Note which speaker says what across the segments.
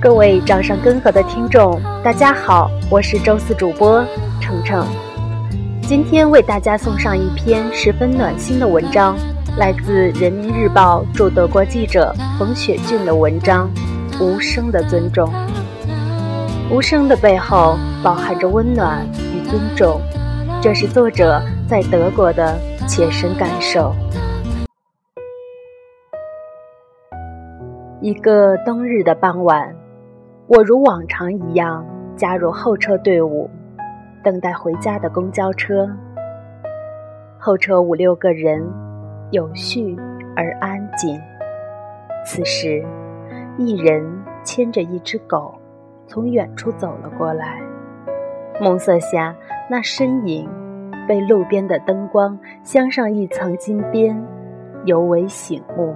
Speaker 1: 各位掌上根河的听众，大家好，我是周四主播程程。今天为大家送上一篇十分暖心的文章，来自《人民日报》驻德国记者冯雪俊的文章《无声的尊重》。无声的背后饱含着温暖与尊重，这是作者在德国的切身感受。一个冬日的傍晚。我如往常一样加入候车队伍，等待回家的公交车。候车五六个人，有序而安静。此时，一人牵着一只狗，从远处走了过来。暮色下，那身影被路边的灯光镶上一层金边，尤为醒目。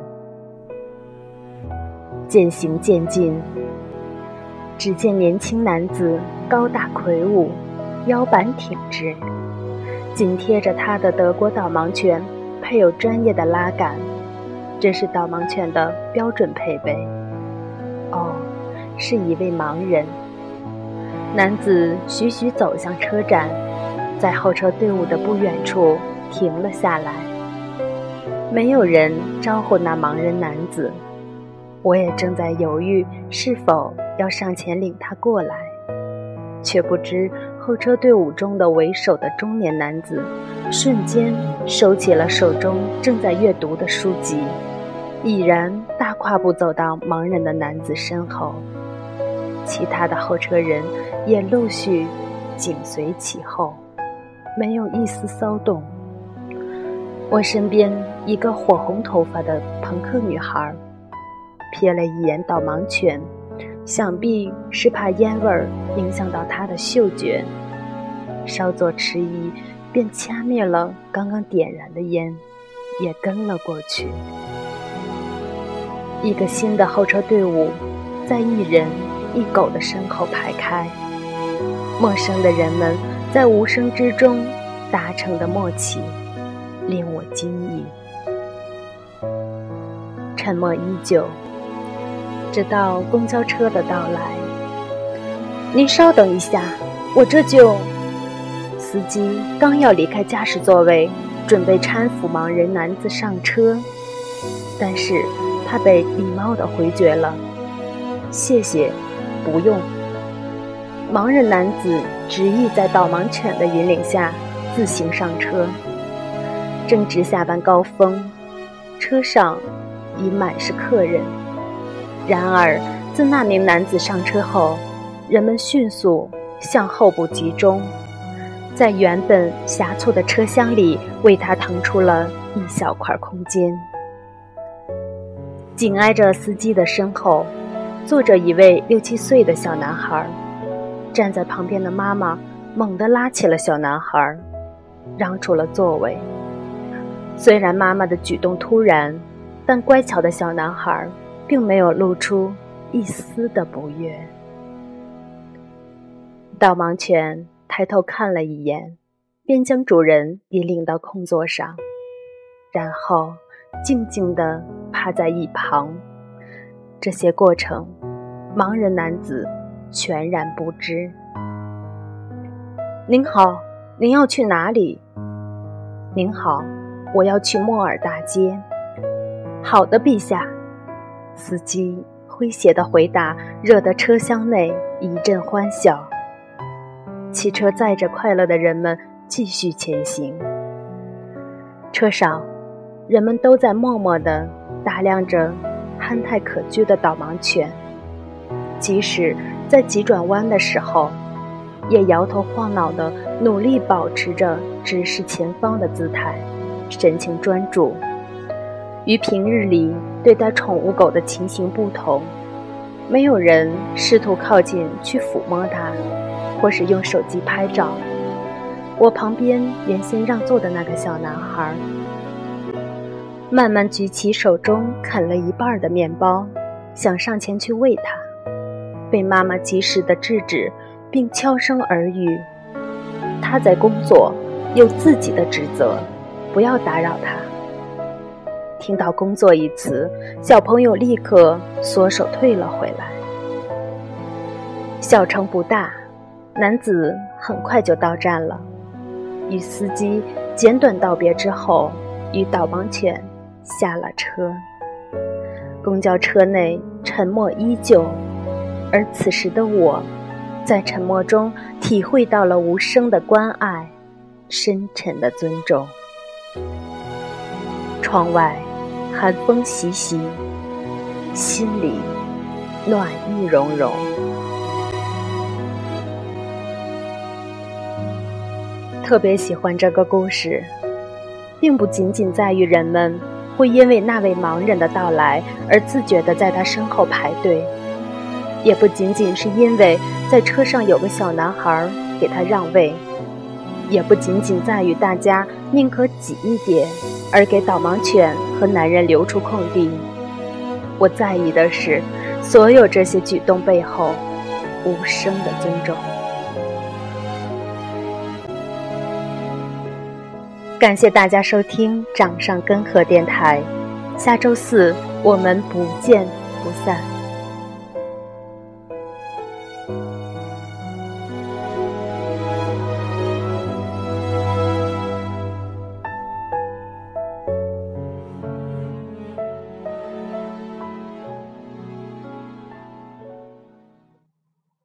Speaker 1: 渐行渐近。只见年轻男子高大魁梧，腰板挺直，紧贴着他的德国导盲犬配有专业的拉杆，这是导盲犬的标准配备。哦，是一位盲人。男子徐徐走向车站，在候车队伍的不远处停了下来。没有人招呼那盲人男子，我也正在犹豫是否。要上前领他过来，却不知候车队伍中的为首的中年男子，瞬间收起了手中正在阅读的书籍，已然大跨步走到盲人的男子身后，其他的候车人也陆续紧随其后，没有一丝骚动。我身边一个火红头发的朋克女孩，瞥了一眼导盲犬。想必是怕烟味儿影响到他的嗅觉，稍作迟疑，便掐灭了刚刚点燃的烟，也跟了过去。一个新的候车队伍，在一人一狗的身后排开。陌生的人们在无声之中达成的默契，令我惊异。沉默依旧。直到公交车的到来，您稍等一下，我这就。司机刚要离开驾驶座位，准备搀扶盲人男子上车，但是他被礼貌地回绝了。谢谢，不用。盲人男子执意在导盲犬的引领下自行上车。正值下班高峰，车上已满是客人。然而，自那名男子上车后，人们迅速向后部集中，在原本狭促的车厢里为他腾出了一小块空间。紧挨着司机的身后，坐着一位六七岁的小男孩。站在旁边的妈妈猛地拉起了小男孩，让出了座位。虽然妈妈的举动突然，但乖巧的小男孩。并没有露出一丝的不悦。导盲犬抬头看了一眼，便将主人引领到空座上，然后静静地趴在一旁。这些过程，盲人男子全然不知。您好，您要去哪里？您好，我要去莫尔大街。好的，陛下。司机诙谐的回答，惹得车厢内一阵欢笑。汽车载着快乐的人们继续前行。车上，人们都在默默地打量着憨态可掬的导盲犬，即使在急转弯的时候，也摇头晃脑地努力保持着直视前方的姿态，神情专注。与平日里对待宠物狗的情形不同，没有人试图靠近去抚摸它，或是用手机拍照。我旁边原先让座的那个小男孩，慢慢举起手中啃了一半的面包，想上前去喂它，被妈妈及时的制止，并悄声耳语：“他在工作，有自己的职责，不要打扰他。”听到“工作”一词，小朋友立刻缩手退了回来。小城不大，男子很快就到站了，与司机简短道别之后，与导盲犬下了车。公交车内沉默依旧，而此时的我，在沉默中体会到了无声的关爱，深沉的尊重。窗外寒风习习，心里暖意融融。特别喜欢这个故事，并不仅仅在于人们。会因为那位盲人的到来而自觉地在他身后排队，也不仅仅是因为在车上有个小男孩给他让位，也不仅仅在于大家宁可挤一点而给导盲犬和男人留出空地。我在意的是，所有这些举动背后无声的尊重。感谢大家收听掌上根河电台，下周四我们不见不散。